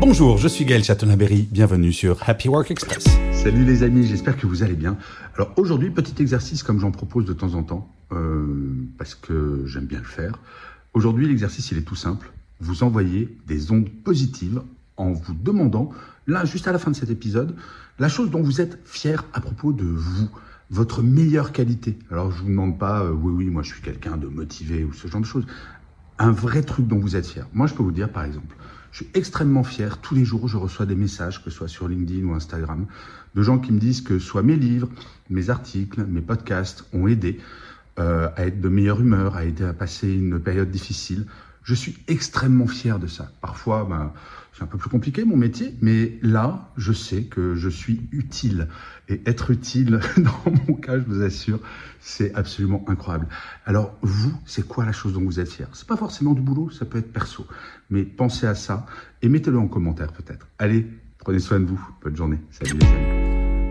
Bonjour, je suis Gaël Chatonaberry, bienvenue sur Happy Work Express. Salut les amis, j'espère que vous allez bien. Alors aujourd'hui, petit exercice comme j'en propose de temps en temps, euh, parce que j'aime bien le faire. Aujourd'hui, l'exercice, il est tout simple. Vous envoyez des ondes positives en vous demandant, là, juste à la fin de cet épisode, la chose dont vous êtes fier à propos de vous, votre meilleure qualité. Alors, je vous demande pas, euh, oui, oui, moi, je suis quelqu'un de motivé ou ce genre de choses. Un vrai truc dont vous êtes fier. Moi, je peux vous dire, par exemple, je suis extrêmement fier. Tous les jours, je reçois des messages, que ce soit sur LinkedIn ou Instagram, de gens qui me disent que soit mes livres, mes articles, mes podcasts ont aidé euh, à être de meilleure humeur, à aider à passer une période difficile. Je suis extrêmement fier de ça. Parfois, ben, c'est un peu plus compliqué mon métier, mais là, je sais que je suis utile. Et être utile, dans mon cas, je vous assure, c'est absolument incroyable. Alors, vous, c'est quoi la chose dont vous êtes fier? C'est pas forcément du boulot, ça peut être perso. Mais pensez à ça et mettez-le en commentaire peut-être. Allez, prenez soin de vous. Bonne journée. Salut les amis.